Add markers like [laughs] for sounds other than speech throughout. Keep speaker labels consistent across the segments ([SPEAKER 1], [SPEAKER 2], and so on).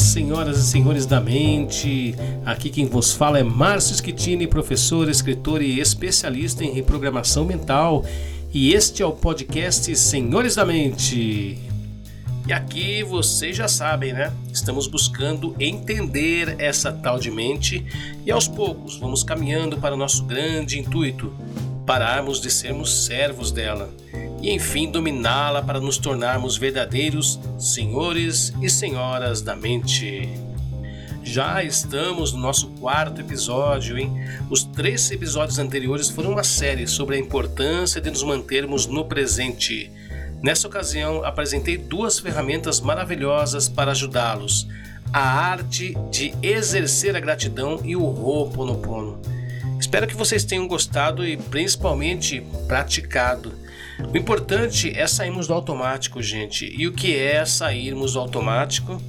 [SPEAKER 1] senhoras e senhores da mente. Aqui quem vos fala é Márcio Schettini, professor, escritor e especialista em reprogramação mental. E este é o podcast Senhores da Mente. E aqui vocês já sabem, né? Estamos buscando entender essa tal de mente e aos poucos vamos caminhando para o nosso grande intuito: pararmos de sermos servos dela e enfim dominá-la para nos tornarmos verdadeiros senhores e senhoras da mente. Já estamos no nosso quarto episódio, hein? Os três episódios anteriores foram uma série sobre a importância de nos mantermos no presente. Nessa ocasião, apresentei duas ferramentas maravilhosas para ajudá-los: a arte de exercer a gratidão e o Ho'oponopono. Espero que vocês tenham gostado e principalmente praticado. O importante é sairmos do automático, gente. E o que é sairmos do automático?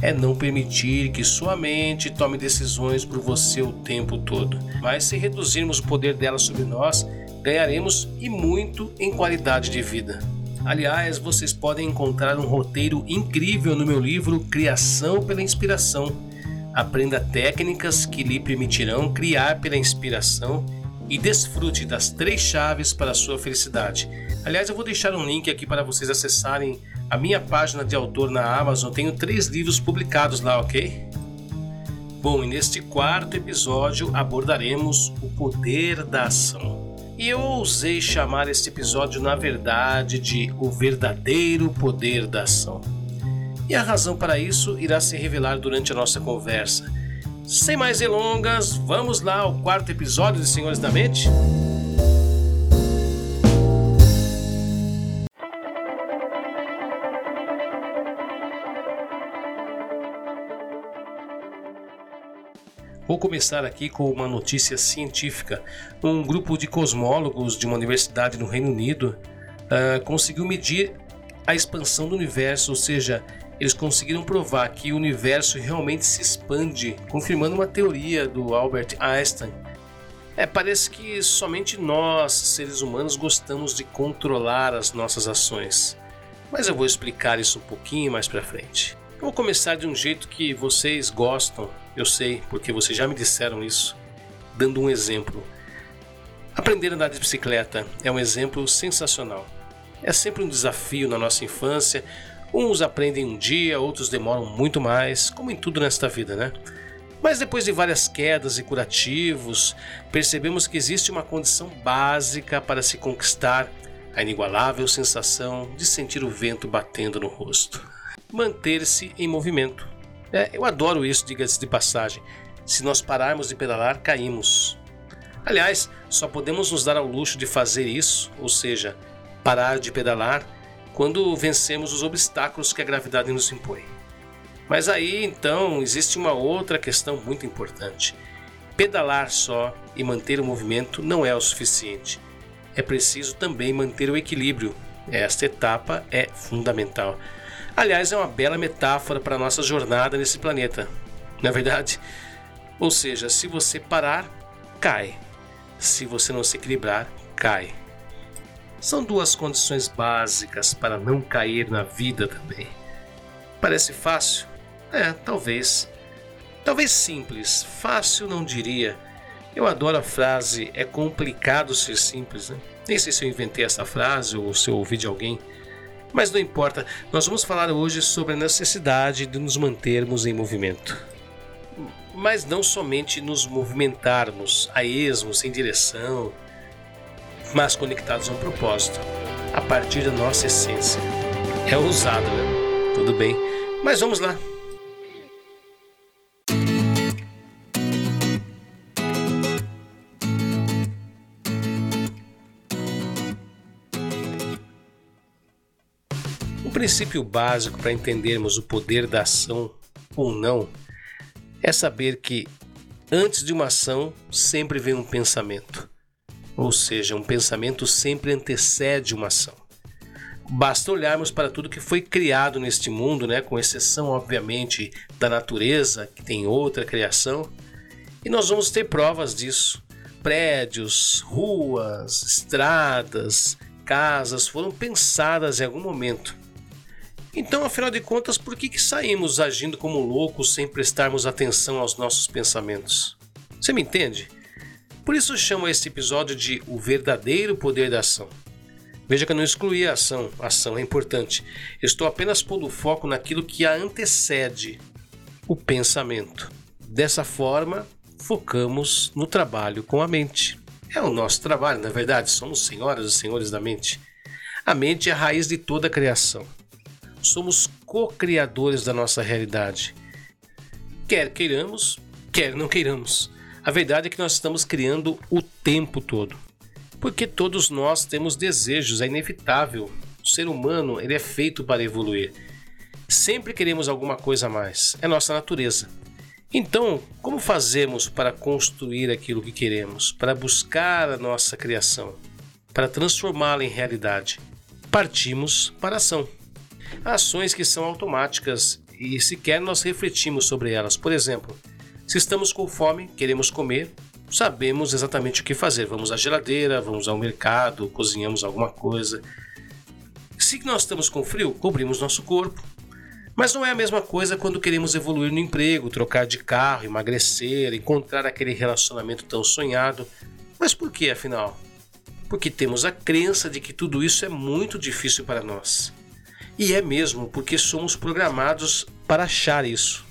[SPEAKER 1] É não permitir que sua mente tome decisões por você o tempo todo. Mas se reduzirmos o poder dela sobre nós, ganharemos e muito em qualidade de vida. Aliás, vocês podem encontrar um roteiro incrível no meu livro Criação pela Inspiração. Aprenda técnicas que lhe permitirão criar pela inspiração e desfrute das três chaves para a sua felicidade. Aliás, eu vou deixar um link aqui para vocês acessarem a minha página de autor na Amazon. Tenho três livros publicados lá, ok? Bom, e neste quarto episódio abordaremos o poder da ação. E eu ousei chamar este episódio, na verdade, de O Verdadeiro Poder da Ação. E a razão para isso irá se revelar durante a nossa conversa. Sem mais delongas, vamos lá ao quarto episódio de Senhores da Mente? Vou começar aqui com uma notícia científica. Um grupo de cosmólogos de uma universidade no Reino Unido uh, conseguiu medir a expansão do universo, ou seja, eles conseguiram provar que o universo realmente se expande, confirmando uma teoria do Albert Einstein. É, parece que somente nós, seres humanos, gostamos de controlar as nossas ações. Mas eu vou explicar isso um pouquinho mais para frente. Eu vou começar de um jeito que vocês gostam, eu sei, porque vocês já me disseram isso, dando um exemplo. Aprender a andar de bicicleta é um exemplo sensacional. É sempre um desafio na nossa infância, Uns aprendem um dia, outros demoram muito mais, como em tudo nesta vida, né? Mas depois de várias quedas e curativos, percebemos que existe uma condição básica para se conquistar a inigualável sensação de sentir o vento batendo no rosto. Manter-se em movimento. É, eu adoro isso, diga-se de passagem. Se nós pararmos de pedalar, caímos. Aliás, só podemos nos dar ao luxo de fazer isso, ou seja, parar de pedalar quando vencemos os obstáculos que a gravidade nos impõe. Mas aí então existe uma outra questão muito importante. Pedalar só e manter o movimento não é o suficiente. É preciso também manter o equilíbrio. Esta etapa é fundamental. Aliás, é uma bela metáfora para a nossa jornada nesse planeta. Na é verdade, ou seja, se você parar, cai. Se você não se equilibrar, cai. São duas condições básicas para não cair na vida também. Parece fácil? É, talvez. Talvez simples. Fácil não diria. Eu adoro a frase é complicado ser simples, né? Nem sei se eu inventei essa frase ou se eu ouvi de alguém. Mas não importa, nós vamos falar hoje sobre a necessidade de nos mantermos em movimento. Mas não somente nos movimentarmos a esmo, sem direção, mas conectados a um propósito, a partir da nossa essência. É ousado, né? Tudo bem, mas vamos lá. Princípio básico para entendermos o poder da ação ou não é saber que antes de uma ação sempre vem um pensamento. Ou seja, um pensamento sempre antecede uma ação. Basta olharmos para tudo que foi criado neste mundo, né, com exceção, obviamente, da natureza, que tem outra criação, e nós vamos ter provas disso. Prédios, ruas, estradas, casas foram pensadas em algum momento. Então, afinal de contas, por que, que saímos agindo como loucos sem prestarmos atenção aos nossos pensamentos? Você me entende? Por isso chamo este episódio de O Verdadeiro Poder da Ação. Veja que eu não excluí a ação, a ação é importante. Estou apenas pondo foco naquilo que a antecede, o pensamento. Dessa forma, focamos no trabalho com a mente. É o nosso trabalho, na verdade, somos senhoras e senhores da mente. A mente é a raiz de toda a criação. Somos co-criadores da nossa realidade. Quer queiramos, quer não queiramos. A verdade é que nós estamos criando o tempo todo. Porque todos nós temos desejos, é inevitável. O ser humano ele é feito para evoluir. Sempre queremos alguma coisa a mais, é nossa natureza. Então, como fazemos para construir aquilo que queremos, para buscar a nossa criação, para transformá-la em realidade? Partimos para a ação. Ações que são automáticas e sequer nós refletimos sobre elas. Por exemplo, se estamos com fome, queremos comer, sabemos exatamente o que fazer. Vamos à geladeira, vamos ao mercado, cozinhamos alguma coisa. Se nós estamos com frio, cobrimos nosso corpo. Mas não é a mesma coisa quando queremos evoluir no emprego, trocar de carro, emagrecer, encontrar aquele relacionamento tão sonhado. Mas por que afinal? Porque temos a crença de que tudo isso é muito difícil para nós. E é mesmo porque somos programados para achar isso.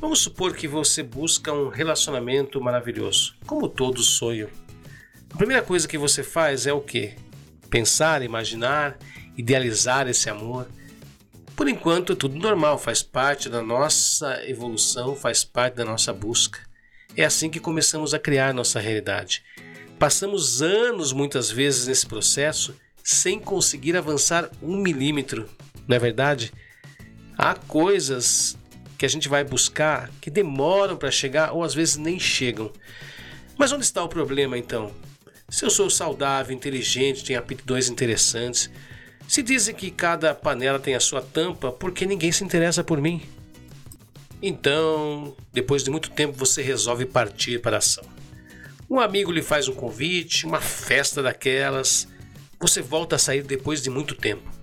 [SPEAKER 1] Vamos supor que você busca um relacionamento maravilhoso, como todos sonham. A primeira coisa que você faz é o quê? Pensar, imaginar, idealizar esse amor. Por enquanto, tudo normal, faz parte da nossa evolução, faz parte da nossa busca. É assim que começamos a criar nossa realidade. Passamos anos, muitas vezes, nesse processo sem conseguir avançar um milímetro, não é verdade? Há coisas que a gente vai buscar que demoram para chegar ou às vezes nem chegam. Mas onde está o problema então? Se eu sou saudável, inteligente, tenho aptidões interessantes, se dizem que cada panela tem a sua tampa, por que ninguém se interessa por mim? Então, depois de muito tempo, você resolve partir para a ação. Um amigo lhe faz um convite, uma festa daquelas. Você volta a sair depois de muito tempo.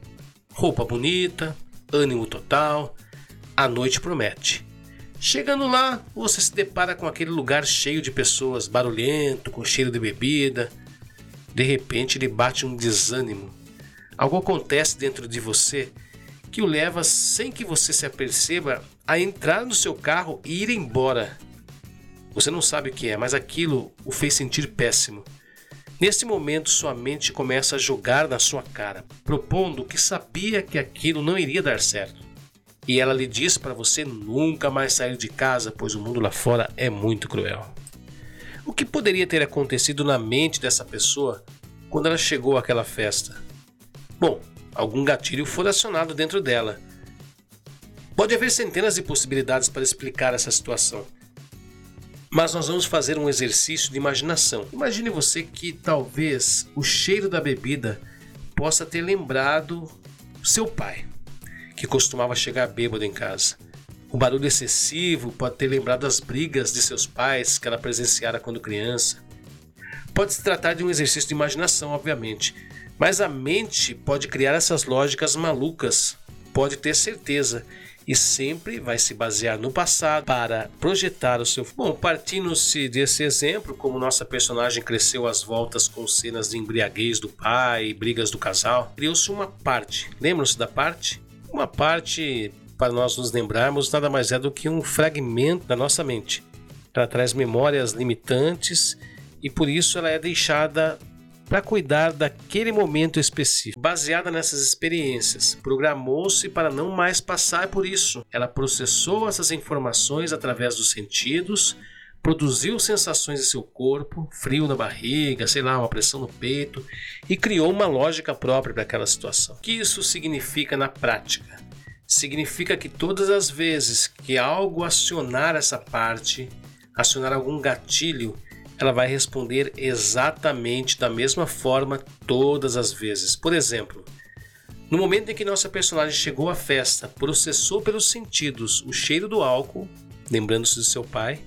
[SPEAKER 1] Roupa bonita, ânimo total, a noite promete. Chegando lá, você se depara com aquele lugar cheio de pessoas, barulhento, com cheiro de bebida. De repente lhe bate um desânimo. Algo acontece dentro de você que o leva, sem que você se aperceba, a entrar no seu carro e ir embora. Você não sabe o que é, mas aquilo o fez sentir péssimo. Nesse momento, sua mente começa a jogar na sua cara, propondo que sabia que aquilo não iria dar certo e ela lhe diz para você nunca mais sair de casa, pois o mundo lá fora é muito cruel. O que poderia ter acontecido na mente dessa pessoa quando ela chegou àquela festa? Bom, algum gatilho foi acionado dentro dela. Pode haver centenas de possibilidades para explicar essa situação. Mas nós vamos fazer um exercício de imaginação. Imagine você que talvez o cheiro da bebida possa ter lembrado seu pai que costumava chegar bêbado em casa. O barulho excessivo pode ter lembrado as brigas de seus pais que ela presenciara quando criança. Pode se tratar de um exercício de imaginação, obviamente, mas a mente pode criar essas lógicas malucas, pode ter certeza, e sempre vai se basear no passado para projetar o seu. Bom, partindo-se desse exemplo, como nossa personagem cresceu às voltas com cenas de embriaguez do pai brigas do casal, criou-se uma parte. Lembram-se da parte? Uma parte, para nós nos lembrarmos, nada mais é do que um fragmento da nossa mente. Ela traz memórias limitantes e por isso ela é deixada para cuidar daquele momento específico. Baseada nessas experiências, programou-se para não mais passar por isso. Ela processou essas informações através dos sentidos, produziu sensações em seu corpo, frio na barriga, sei lá, uma pressão no peito, e criou uma lógica própria para aquela situação. O que isso significa na prática? Significa que todas as vezes que algo acionar essa parte, acionar algum gatilho, ela vai responder exatamente da mesma forma todas as vezes. Por exemplo, no momento em que nossa personagem chegou à festa, processou pelos sentidos o cheiro do álcool, lembrando-se do seu pai,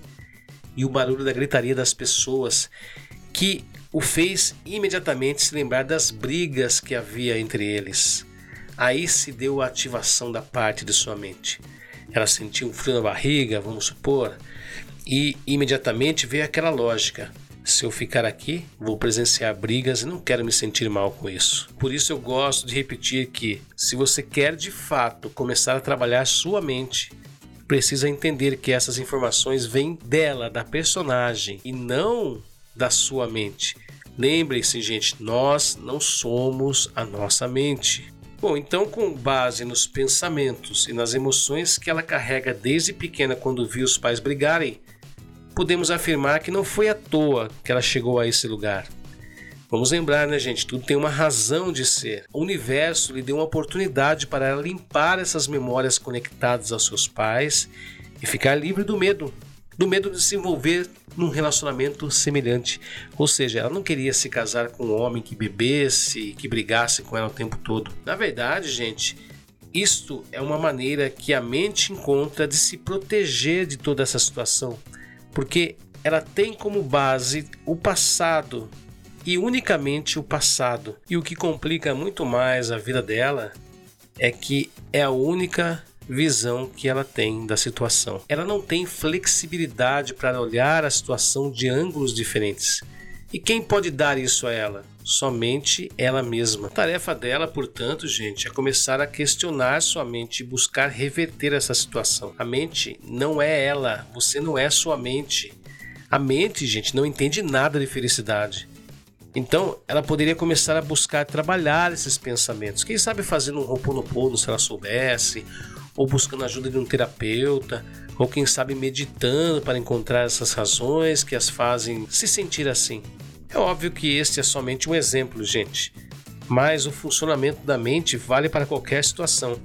[SPEAKER 1] e o barulho da gritaria das pessoas, que o fez imediatamente se lembrar das brigas que havia entre eles. Aí se deu a ativação da parte de sua mente. Ela sentiu um frio na barriga, vamos supor, e imediatamente veio aquela lógica: se eu ficar aqui, vou presenciar brigas e não quero me sentir mal com isso. Por isso eu gosto de repetir que, se você quer de fato começar a trabalhar sua mente, precisa entender que essas informações vêm dela, da personagem, e não da sua mente. Lembre-se, gente, nós não somos a nossa mente. Bom, então, com base nos pensamentos e nas emoções que ela carrega desde pequena quando viu os pais brigarem, podemos afirmar que não foi à toa que ela chegou a esse lugar. Vamos lembrar, né, gente? Tudo tem uma razão de ser. O universo lhe deu uma oportunidade para ela limpar essas memórias conectadas aos seus pais e ficar livre do medo. Do medo de se envolver num relacionamento semelhante. Ou seja, ela não queria se casar com um homem que bebesse, que brigasse com ela o tempo todo. Na verdade, gente, isto é uma maneira que a mente encontra de se proteger de toda essa situação, porque ela tem como base o passado e unicamente o passado. E o que complica muito mais a vida dela é que é a única visão que ela tem da situação. Ela não tem flexibilidade para olhar a situação de ângulos diferentes. E quem pode dar isso a ela? Somente ela mesma. A tarefa dela, portanto, gente, é começar a questionar sua mente e buscar reverter essa situação. A mente não é ela, você não é sua mente. A mente, gente, não entende nada de felicidade. Então, ela poderia começar a buscar trabalhar esses pensamentos. Quem sabe fazendo um roponopono se ela soubesse, ou buscando ajuda de um terapeuta, ou quem sabe meditando para encontrar essas razões que as fazem se sentir assim. É óbvio que este é somente um exemplo, gente, mas o funcionamento da mente vale para qualquer situação.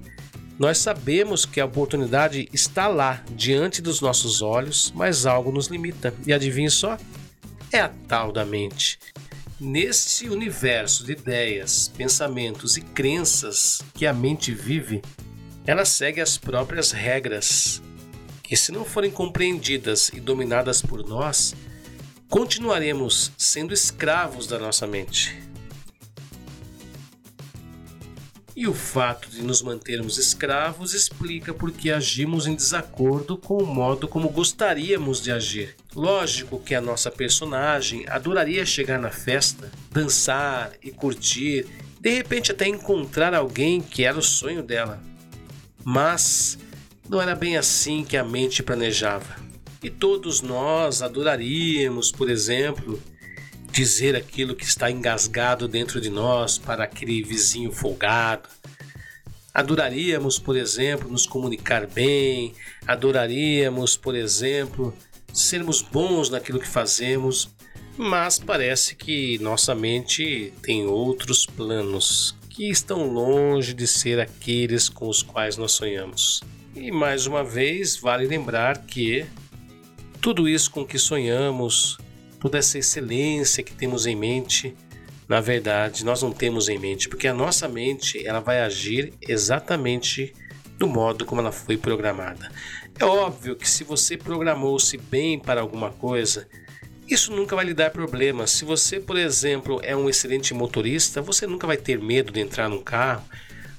[SPEAKER 1] Nós sabemos que a oportunidade está lá, diante dos nossos olhos, mas algo nos limita. E adivinhe só? É a tal da mente. Nesse universo de ideias, pensamentos e crenças que a mente vive, ela segue as próprias regras, que, se não forem compreendidas e dominadas por nós, continuaremos sendo escravos da nossa mente. E o fato de nos mantermos escravos explica por que agimos em desacordo com o modo como gostaríamos de agir. Lógico que a nossa personagem adoraria chegar na festa, dançar e curtir, de repente até encontrar alguém que era o sonho dela. Mas não era bem assim que a mente planejava. E todos nós adoraríamos, por exemplo, dizer aquilo que está engasgado dentro de nós para aquele vizinho folgado. Adoraríamos, por exemplo, nos comunicar bem, adoraríamos, por exemplo, sermos bons naquilo que fazemos, mas parece que nossa mente tem outros planos que estão longe de ser aqueles com os quais nós sonhamos. E mais uma vez, vale lembrar que tudo isso com que sonhamos, toda essa excelência que temos em mente, na verdade, nós não temos em mente, porque a nossa mente ela vai agir exatamente do modo como ela foi programada. É óbvio que se você programou-se bem para alguma coisa, isso nunca vai lhe dar problemas. Se você, por exemplo, é um excelente motorista, você nunca vai ter medo de entrar num carro,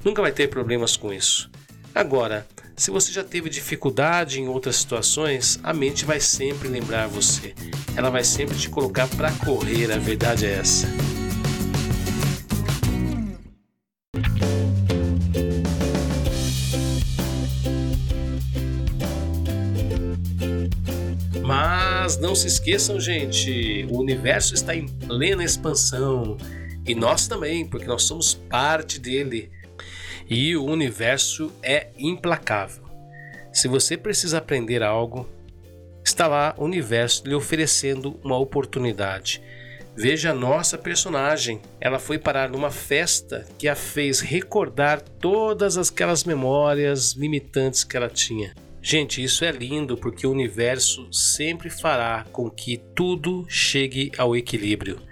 [SPEAKER 1] nunca vai ter problemas com isso. Agora, se você já teve dificuldade em outras situações, a mente vai sempre lembrar você. Ela vai sempre te colocar para correr, a verdade é essa. Mas não se esqueçam, gente, o universo está em plena expansão e nós também, porque nós somos parte dele e o universo é implacável. Se você precisa aprender algo, está lá o universo lhe oferecendo uma oportunidade. Veja a nossa personagem. Ela foi parar numa festa que a fez recordar todas aquelas memórias limitantes que ela tinha. Gente, isso é lindo porque o universo sempre fará com que tudo chegue ao equilíbrio.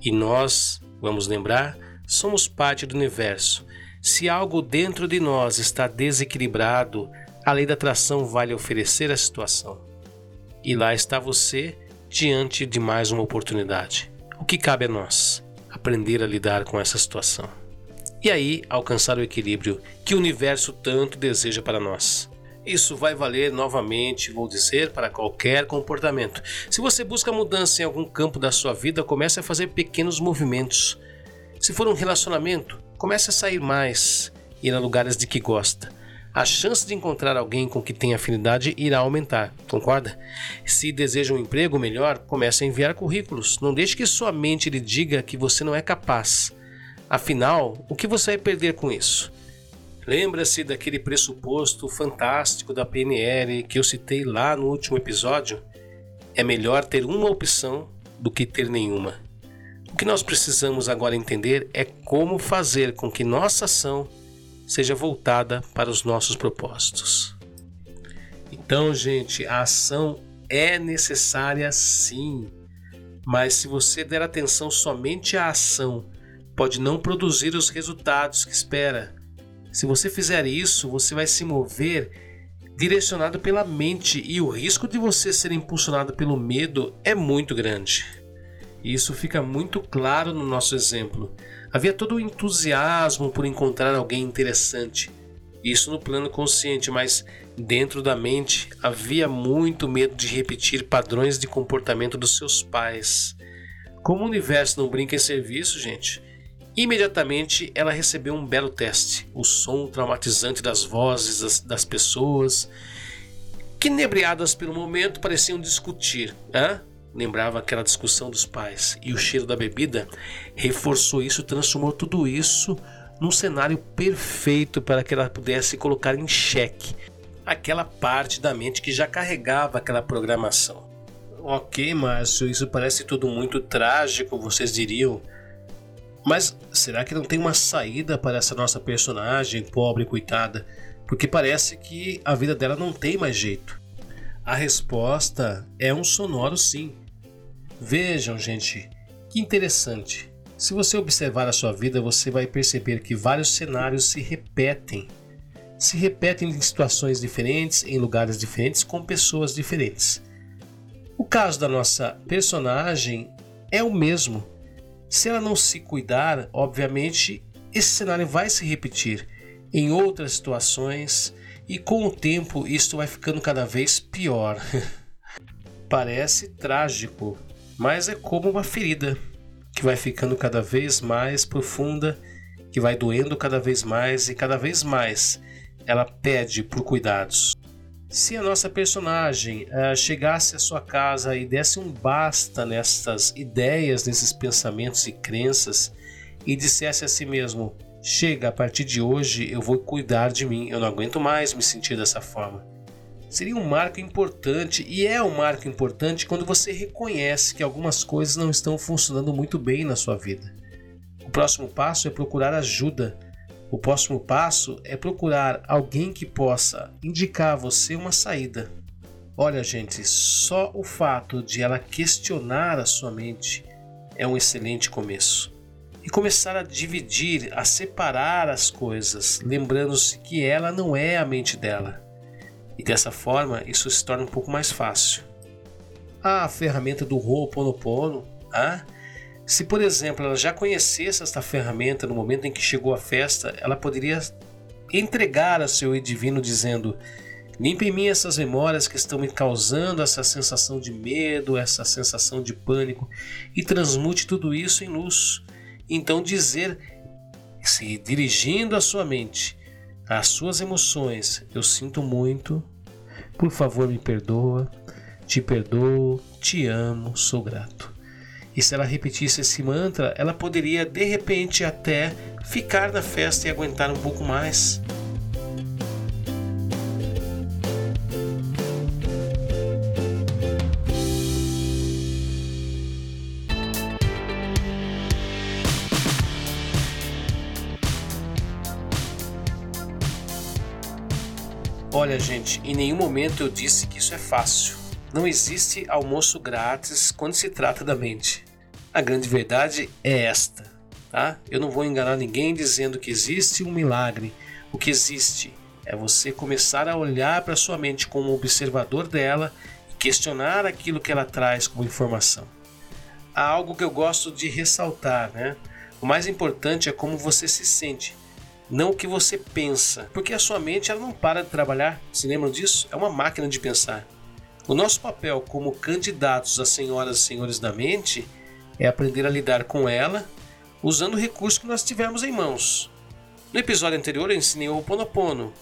[SPEAKER 1] E nós, vamos lembrar, somos parte do universo. Se algo dentro de nós está desequilibrado, a lei da atração vai lhe oferecer a situação. E lá está você diante de mais uma oportunidade. O que cabe a nós? Aprender a lidar com essa situação. e aí alcançar o equilíbrio que o universo tanto deseja para nós. Isso vai valer novamente, vou dizer, para qualquer comportamento. Se você busca mudança em algum campo da sua vida, comece a fazer pequenos movimentos. Se for um relacionamento, comece a sair mais, ir a lugares de que gosta. A chance de encontrar alguém com que tem afinidade irá aumentar, concorda? Se deseja um emprego melhor, comece a enviar currículos. Não deixe que sua mente lhe diga que você não é capaz. Afinal, o que você vai perder com isso? Lembra-se daquele pressuposto fantástico da PNL que eu citei lá no último episódio? É melhor ter uma opção do que ter nenhuma. Que nós precisamos agora entender é como fazer com que nossa ação seja voltada para os nossos propósitos. Então, gente, a ação é necessária sim, mas se você der atenção somente à ação, pode não produzir os resultados que espera. Se você fizer isso, você vai se mover direcionado pela mente e o risco de você ser impulsionado pelo medo é muito grande. Isso fica muito claro no nosso exemplo. Havia todo o entusiasmo por encontrar alguém interessante, isso no plano consciente, mas dentro da mente havia muito medo de repetir padrões de comportamento dos seus pais. Como o universo não brinca em serviço, gente, Imediatamente ela recebeu um belo teste: o som traumatizante das vozes das, das pessoas, que, inebriadas pelo momento, pareciam discutir. Hein? Lembrava aquela discussão dos pais. E o cheiro da bebida reforçou isso, transformou tudo isso num cenário perfeito para que ela pudesse colocar em xeque aquela parte da mente que já carregava aquela programação. Ok, Márcio, isso parece tudo muito trágico, vocês diriam. Mas será que não tem uma saída para essa nossa personagem pobre coitada? Porque parece que a vida dela não tem mais jeito. A resposta é um sonoro sim. Vejam, gente, que interessante. Se você observar a sua vida, você vai perceber que vários cenários se repetem. Se repetem em situações diferentes, em lugares diferentes, com pessoas diferentes. O caso da nossa personagem é o mesmo se ela não se cuidar, obviamente esse cenário vai se repetir em outras situações e com o tempo isto vai ficando cada vez pior. [laughs] Parece trágico, mas é como uma ferida que vai ficando cada vez mais profunda, que vai doendo cada vez mais e cada vez mais ela pede por cuidados. Se a nossa personagem uh, chegasse à sua casa e desse um basta nessas ideias, nesses pensamentos e crenças e dissesse a si mesmo: Chega, a partir de hoje eu vou cuidar de mim, eu não aguento mais me sentir dessa forma. Seria um marco importante e é um marco importante quando você reconhece que algumas coisas não estão funcionando muito bem na sua vida. O próximo passo é procurar ajuda o próximo passo é procurar alguém que possa indicar a você uma saída. Olha, gente, só o fato de ela questionar a sua mente é um excelente começo. E começar a dividir, a separar as coisas, lembrando-se que ela não é a mente dela. E dessa forma, isso se torna um pouco mais fácil. A ferramenta do Ho'oponopono, ah, se, por exemplo, ela já conhecesse esta ferramenta no momento em que chegou à festa, ela poderia entregar a seu eu divino dizendo: Limpe em mim essas memórias que estão me causando essa sensação de medo, essa sensação de pânico e transmute tudo isso em luz. Então dizer, se dirigindo a sua mente, às suas emoções, eu sinto muito, por favor me perdoa, te perdoo, te amo, sou grato. E se ela repetisse esse mantra, ela poderia de repente até ficar na festa e aguentar um pouco mais. Olha, gente, em nenhum momento eu disse que isso é fácil. Não existe almoço grátis quando se trata da mente. A grande verdade é esta, tá? Eu não vou enganar ninguém dizendo que existe um milagre. O que existe é você começar a olhar para sua mente como observador dela e questionar aquilo que ela traz como informação. Há algo que eu gosto de ressaltar, né? O mais importante é como você se sente não o que você pensa, porque a sua mente ela não para de trabalhar. Se lembram disso? É uma máquina de pensar. O nosso papel como candidatos a senhoras e senhores da mente é aprender a lidar com ela usando o recurso que nós tivermos em mãos. No episódio anterior eu ensinei o Ho'oponopono.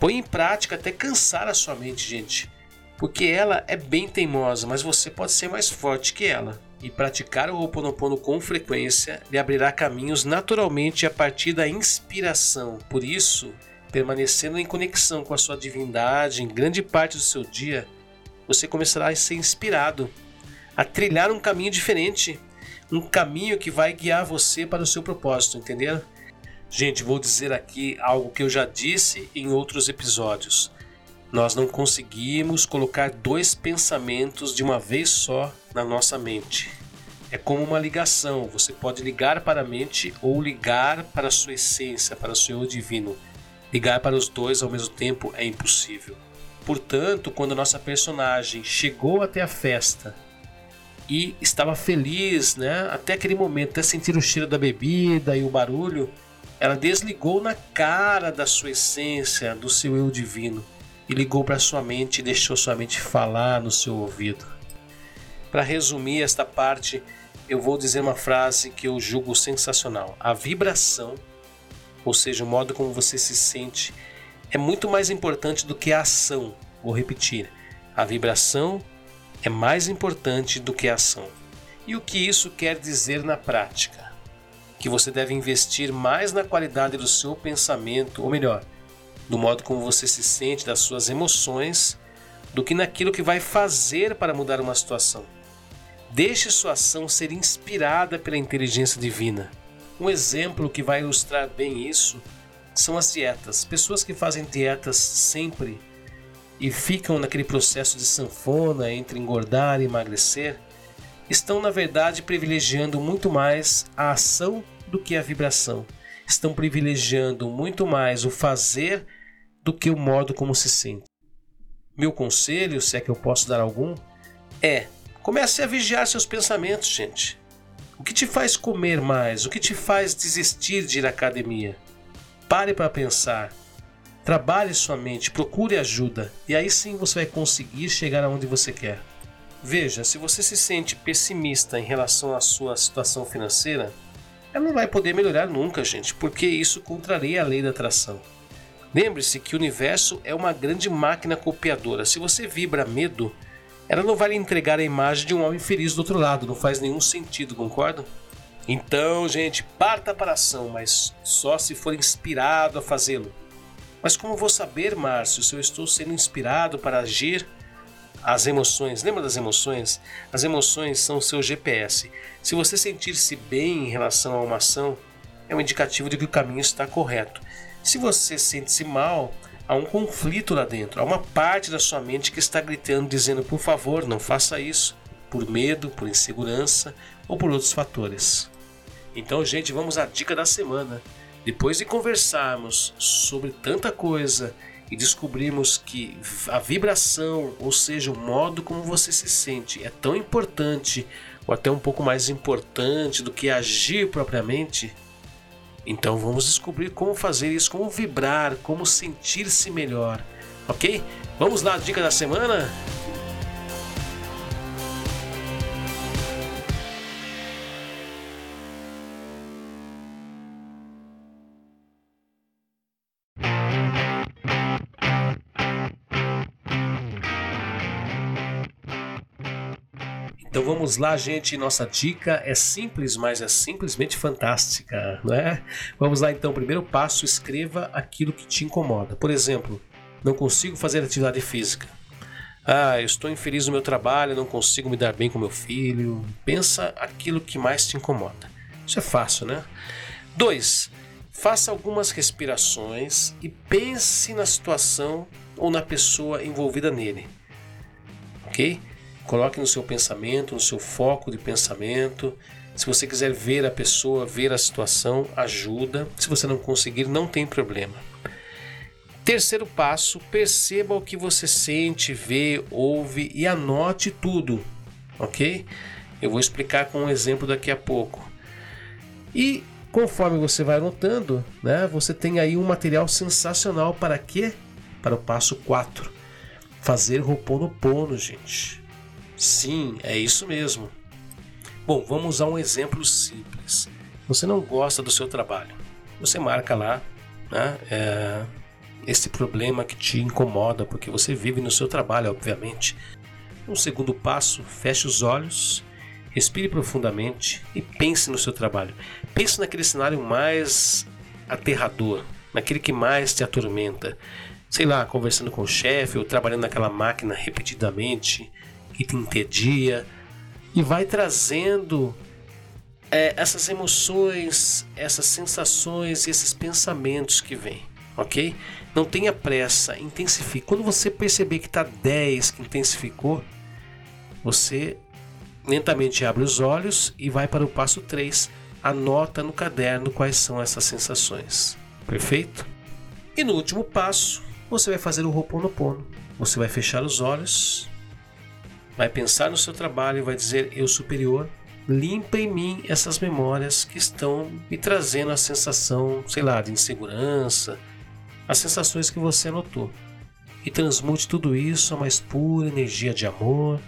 [SPEAKER 1] Põe em prática até cansar a sua mente, gente. Porque ela é bem teimosa, mas você pode ser mais forte que ela. E praticar o Ho'oponopono com frequência lhe abrirá caminhos naturalmente a partir da inspiração. Por isso, permanecendo em conexão com a sua divindade em grande parte do seu dia, você começará a ser inspirado a trilhar um caminho diferente, um caminho que vai guiar você para o seu propósito, entenderam? Gente, vou dizer aqui algo que eu já disse em outros episódios. Nós não conseguimos colocar dois pensamentos de uma vez só na nossa mente. É como uma ligação, você pode ligar para a mente ou ligar para a sua essência, para o seu divino. Ligar para os dois ao mesmo tempo é impossível. Portanto, quando nossa personagem chegou até a festa e estava feliz, né, até aquele momento, até sentir o cheiro da bebida e o barulho, ela desligou na cara da sua essência, do seu eu divino, e ligou para sua mente e deixou sua mente falar no seu ouvido. Para resumir esta parte, eu vou dizer uma frase que eu julgo sensacional. A vibração, ou seja, o modo como você se sente, é muito mais importante do que a ação. Vou repetir. A vibração é mais importante do que a ação. E o que isso quer dizer na prática? que você deve investir mais na qualidade do seu pensamento, ou melhor, do modo como você se sente, das suas emoções, do que naquilo que vai fazer para mudar uma situação. Deixe sua ação ser inspirada pela inteligência divina. Um exemplo que vai ilustrar bem isso são as dietas. Pessoas que fazem dietas sempre e ficam naquele processo de sanfona entre engordar e emagrecer, estão na verdade privilegiando muito mais a ação do que a vibração. Estão privilegiando muito mais o fazer do que o modo como se sente. Meu conselho, se é que eu posso dar algum, é: comece a vigiar seus pensamentos, gente. O que te faz comer mais? O que te faz desistir de ir à academia? Pare para pensar. Trabalhe sua mente, procure ajuda e aí sim você vai conseguir chegar aonde você quer. Veja, se você se sente pessimista em relação à sua situação financeira, ela não vai poder melhorar nunca, gente, porque isso contraria a lei da atração. Lembre-se que o universo é uma grande máquina copiadora. Se você vibra medo, ela não vai lhe entregar a imagem de um homem feliz do outro lado. Não faz nenhum sentido, concorda? Então, gente, parta para a ação, mas só se for inspirado a fazê-lo. Mas como vou saber, Márcio, se eu estou sendo inspirado para agir as emoções, lembra das emoções? As emoções são o seu GPS. Se você sentir-se bem em relação a uma ação, é um indicativo de que o caminho está correto. Se você sente-se mal, há um conflito lá dentro, há uma parte da sua mente que está gritando, dizendo: por favor, não faça isso, por medo, por insegurança ou por outros fatores. Então, gente, vamos à dica da semana. Depois de conversarmos sobre tanta coisa e descobrimos que a vibração, ou seja, o modo como você se sente, é tão importante, ou até um pouco mais importante do que agir propriamente, então vamos descobrir como fazer isso, como vibrar, como sentir-se melhor, ok? Vamos lá, dica da semana? Vamos lá, gente. Nossa dica é simples, mas é simplesmente fantástica, não é? Vamos lá então. Primeiro passo: escreva aquilo que te incomoda. Por exemplo, não consigo fazer atividade física. Ah, eu estou infeliz no meu trabalho, não consigo me dar bem com meu filho. Pensa aquilo que mais te incomoda. Isso é fácil, né? 2. Faça algumas respirações e pense na situação ou na pessoa envolvida nele. Ok? Coloque no seu pensamento, no seu foco de pensamento. Se você quiser ver a pessoa, ver a situação, ajuda. Se você não conseguir, não tem problema. Terceiro passo: perceba o que você sente, vê, ouve e anote tudo, ok? Eu vou explicar com um exemplo daqui a pouco. E Conforme você vai anotando, né, você tem aí um material sensacional para quê? Para o passo 4. Fazer Roponopono, gente. Sim, é isso mesmo. Bom, vamos usar um exemplo simples. Você não gosta do seu trabalho. Você marca lá né, é, esse problema que te incomoda, porque você vive no seu trabalho, obviamente. Um segundo passo, feche os olhos, respire profundamente e pense no seu trabalho. Pense naquele cenário mais aterrador, naquele que mais te atormenta. Sei lá, conversando com o chefe ou trabalhando naquela máquina repetidamente que te entedia e vai trazendo é, essas emoções, essas sensações e esses pensamentos que vêm, ok? Não tenha pressa, intensifique. Quando você perceber que está 10, que intensificou, você lentamente abre os olhos e vai para o passo 3. Anota no caderno quais são essas sensações. Perfeito? E no último passo, você vai fazer o Ho'oponopono. Você vai fechar os olhos, vai pensar no seu trabalho e vai dizer: Eu superior, limpa em mim essas memórias que estão me trazendo a sensação, sei lá, de insegurança, as sensações que você anotou. E transmute tudo isso a mais pura energia de amor,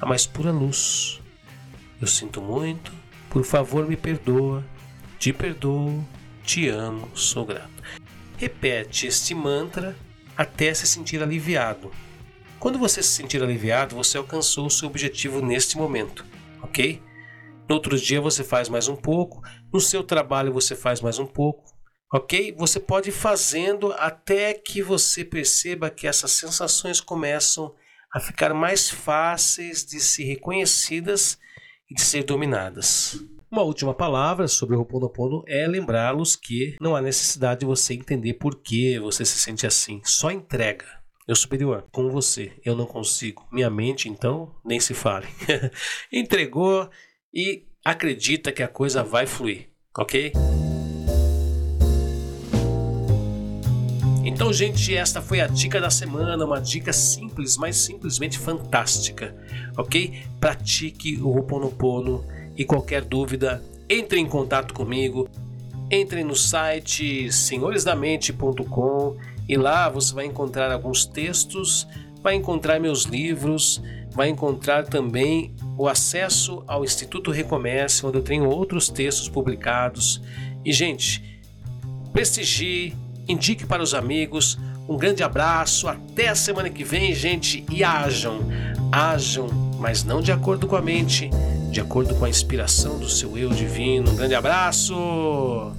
[SPEAKER 1] a mais pura luz. Eu sinto muito, por favor me perdoa, te perdoo, te amo, sou grato. Repete este mantra até se sentir aliviado. Quando você se sentir aliviado, você alcançou o seu objetivo neste momento, ok? No outro dia você faz mais um pouco, no seu trabalho você faz mais um pouco, ok? Você pode ir fazendo até que você perceba que essas sensações começam a ficar mais fáceis de ser reconhecidas e de ser dominadas. Uma última palavra sobre o Ho'oponopono é lembrá-los que não há necessidade de você entender por que você se sente assim. Só entrega. Eu superior, com você, eu não consigo. Minha mente, então, nem se fale. [laughs] Entregou e acredita que a coisa vai fluir, ok? Então, gente, esta foi a dica da semana, uma dica simples, mas simplesmente fantástica, ok? Pratique o Ho'oponopono e qualquer dúvida, entre em contato comigo. Entre no site senhoresdamente.com e lá você vai encontrar alguns textos, vai encontrar meus livros, vai encontrar também o acesso ao Instituto Recomércio, onde eu tenho outros textos publicados. E, gente, prestigie indique para os amigos. Um grande abraço, até a semana que vem, gente, e ajam, ajam, mas não de acordo com a mente, de acordo com a inspiração do seu eu divino. Um grande abraço!